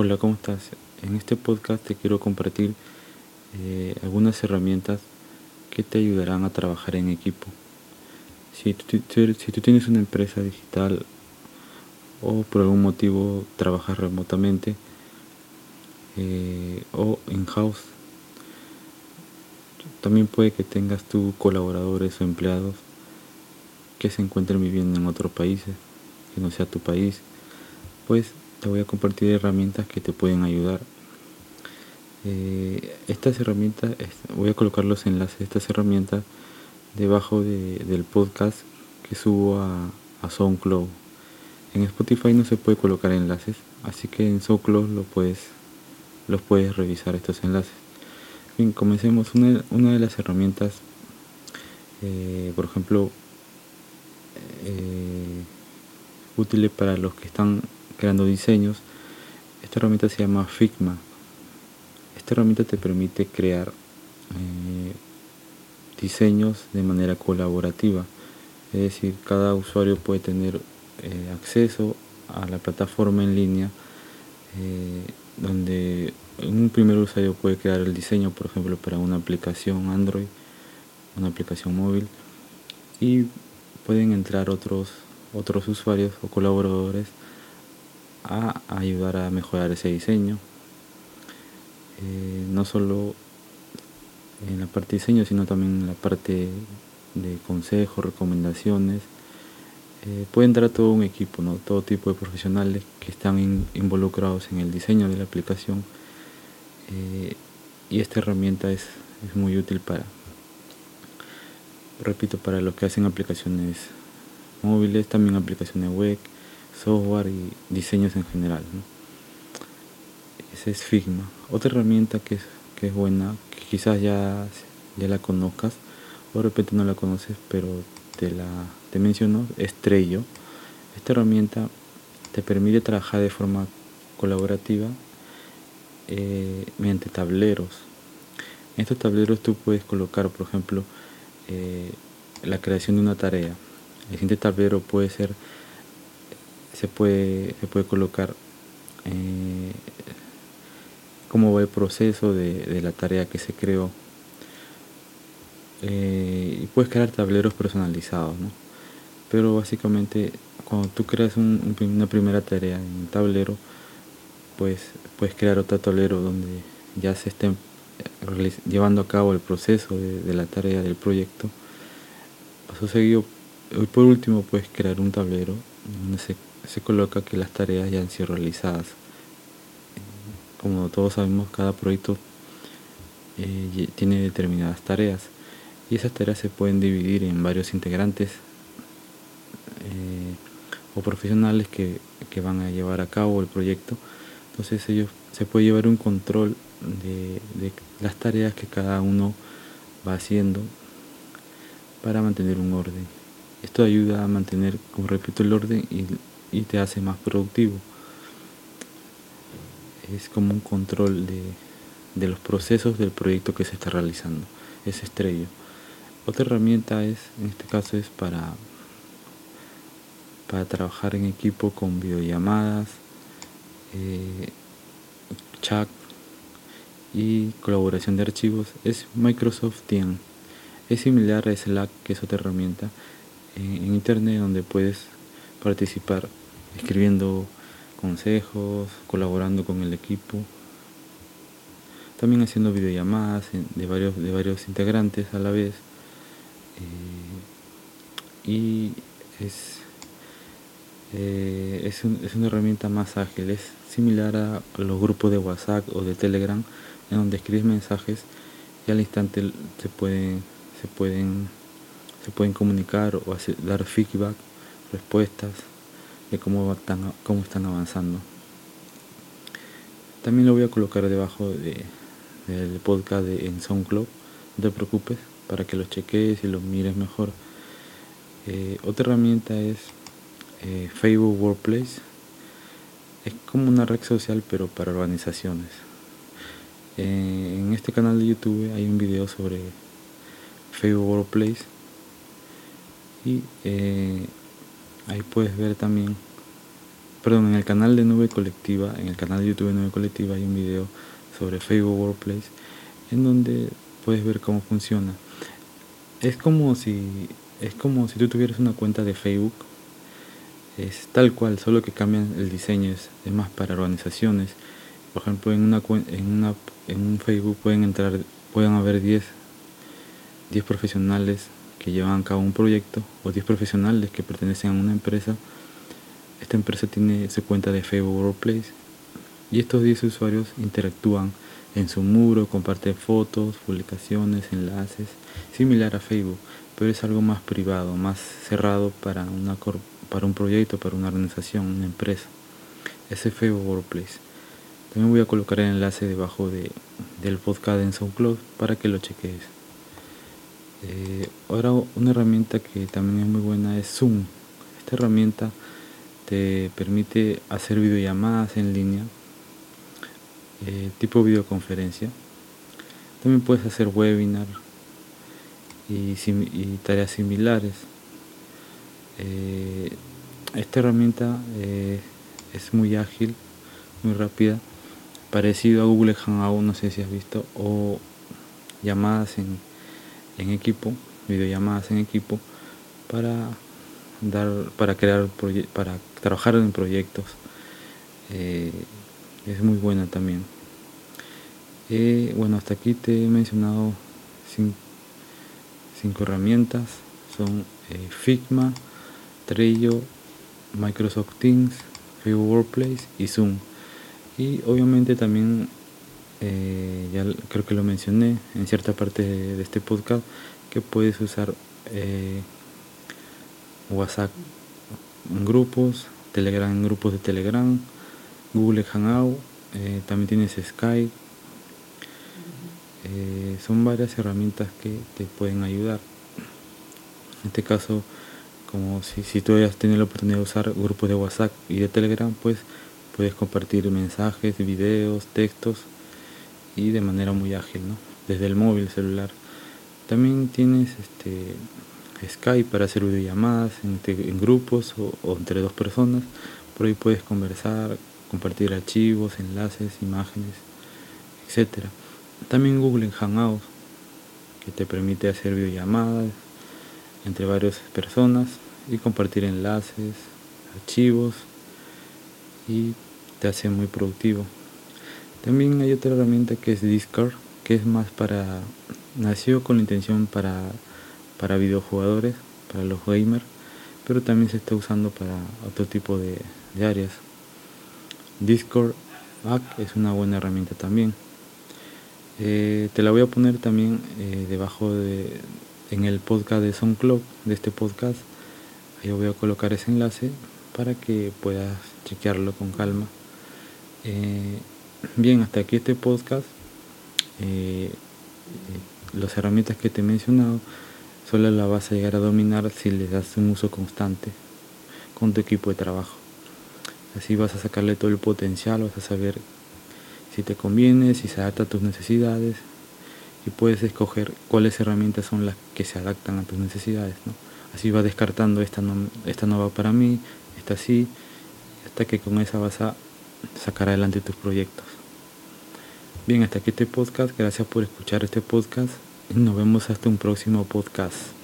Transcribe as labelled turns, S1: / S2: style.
S1: Hola, ¿cómo estás? En este podcast te quiero compartir eh, algunas herramientas que te ayudarán a trabajar en equipo. Si tú, tienes una empresa digital o por algún motivo trabajas remotamente eh, o in-house, también puede que tengas tus colaboradores o empleados que se encuentren viviendo en otros países, que no sea tu país, pues te voy a compartir herramientas que te pueden ayudar. Eh, estas herramientas, voy a colocar los enlaces de estas herramientas debajo del podcast que subo a, a SoundCloud. En Spotify no se puede colocar enlaces, así que en SoundCloud lo puedes, los puedes revisar estos enlaces. Bien, comencemos. Una, una de las herramientas, eh, por ejemplo, eh, útiles para los que están creando diseños. Esta herramienta se llama Figma. Esta herramienta te permite crear eh, diseños de manera colaborativa. Es decir, cada usuario puede tener eh, acceso a la plataforma en línea eh, donde un primer usuario puede crear el diseño, por ejemplo, para una aplicación Android, una aplicación móvil y pueden entrar otros otros usuarios o colaboradores a ayudar a mejorar ese diseño. Eh, no solo en la parte de diseño, sino también en la parte de consejos, recomendaciones. Eh, puede todo un equipo, ¿no? todo tipo de profesionales que están involucrados en el diseño de la aplicación. Eh, y esta herramienta es muy útil para, repito, para los que hacen aplicaciones móviles, también aplicaciones web, software y diseños en general. Ese es Figma. Otra herramienta que es, que es buena, que quizás ya, ya la conozcas, o de repente no la conoces, pero te la te menciono, es Trello. Esta herramienta te permite trabajar de forma colaborativa eh, mediante tableros. En estos tableros tú puedes colocar, por ejemplo, eh, la creación de una tarea. El siguiente tablero puede ser se puede, se puede colocar eh, cómo va el proceso de, la tarea que se creó. Eh, y puedes crear tableros personalizados, Pero básicamente cuando tú creas una primera tarea en un tablero, pues puedes crear otro tablero donde ya se esté llevando a cabo el proceso de, la tarea del proyecto. Paso seguido, por último puedes crear un tablero se coloca que las tareas ya han sido realizadas. Como todos sabemos, cada proyecto eh, tiene determinadas tareas y esas tareas se pueden dividir en varios integrantes eh, o profesionales que, van a llevar a cabo el proyecto. Entonces ellos se puede llevar un control de, de las tareas que cada uno va haciendo para mantener un orden. Esto ayuda a mantener, como repito, el orden y y te hace más productivo. Es como un control de, de los procesos del proyecto que se está realizando. Es estrello. Otra herramienta es, en este caso es para, para trabajar en equipo con videollamadas, eh, chat y colaboración de archivos. Es Microsoft Teams. Es similar a Slack, que es otra herramienta en internet donde puedes participar escribiendo consejos, colaborando con el equipo, también haciendo videollamadas de varios, de varios integrantes a la vez. Eh, y es, eh, es, es, una herramienta más ágil, es similar a los grupos de WhatsApp o de Telegram, en donde escribes mensajes y al instante se pueden, se pueden, se pueden comunicar o dar feedback, respuestas de cómo, están, cómo están avanzando. También lo voy a colocar debajo de, del podcast de, en SoundCloud, no te preocupes, para que lo cheques y lo mires mejor. Eh, otra herramienta es eh, Facebook Workplace. Es como una red social pero para organizaciones. Eh, en este canal de YouTube hay un video sobre Facebook Workplace y Ahí puedes ver también perdón, en el canal de Nube Colectiva, en el canal de YouTube de Nube Colectiva hay un video sobre Facebook Workplace en donde puedes ver cómo funciona. Es como si es como si tú tuvieras una cuenta de Facebook. Es tal cual, solo que cambian el diseño, es, más para organizaciones. Por ejemplo, en una en una en un Facebook pueden entrar pueden haber 10 10 profesionales que llevan a cabo un proyecto o 10 profesionales que pertenecen a una empresa. Esta empresa tiene su cuenta de Facebook Workplace y estos 10 usuarios interactúan en su muro, comparten fotos, publicaciones, enlaces, similar a Facebook, pero es algo más privado, más cerrado para, una para un proyecto, para una organización, una empresa. Ese Facebook Workplace. También voy a colocar el enlace debajo de, del podcast en SoundCloud para que lo cheques. Eh, ahora una herramienta que también es muy buena es Zoom. Esta herramienta te permite hacer videollamadas en línea, eh, tipo videoconferencia. También puedes hacer webinar y, tareas similares. Eh, esta herramienta es muy ágil, muy rápida, parecido a Google Hangout, no sé si has visto, o llamadas en en equipo, videollamadas en equipo, para dar, para crear, para trabajar en proyectos. Eh, es muy buena también. Eh, bueno, hasta aquí te he mencionado cinco, herramientas. Son eh, Figma, Trello, Microsoft Teams, Facebook Workplace y Zoom. Y obviamente también eh, ya creo que lo mencioné en cierta parte de, este podcast, que puedes usar eh, WhatsApp en grupos, Telegram en grupos de Telegram, Google Hangout, eh, también tienes Skype. son varias herramientas que te pueden ayudar. En este caso, como si, si tú hayas tenido la oportunidad de usar grupos de WhatsApp y de Telegram, pues puedes compartir mensajes, videos, textos y de manera muy ágil, ¿no? desde el móvil celular. También tienes este, Skype para hacer videollamadas en, grupos o, entre dos personas. Por ahí puedes conversar, compartir archivos, enlaces, imágenes, etc. También Google Hangouts, que te permite hacer videollamadas entre varias personas y compartir enlaces, archivos y te hace muy productivo. También hay otra herramienta que es Discord, que es más para, nació con la intención para, para videojugadores, para los gamers, pero también se está usando para otro tipo de, áreas. Discord es una buena herramienta también. Eh, te la voy a poner también eh, debajo de en el podcast de SoundCloud de este podcast. Ahí voy a colocar ese enlace para que puedas chequearlo con calma. Eh, Bien, hasta aquí este podcast. Eh, eh, las herramientas que te he mencionado solo las vas a llegar a dominar si le das un uso constante con tu equipo de trabajo. Así vas a sacarle todo el potencial, vas a saber si te conviene, si se adapta a tus necesidades y puedes escoger cuáles herramientas son las que se adaptan a tus necesidades. Así vas descartando esta no, esta no va para mí, esta sí, hasta que con esa vas a sacar adelante tus proyectos. Bien, hasta aquí este podcast. Gracias por escuchar este podcast. Nos vemos hasta un próximo podcast.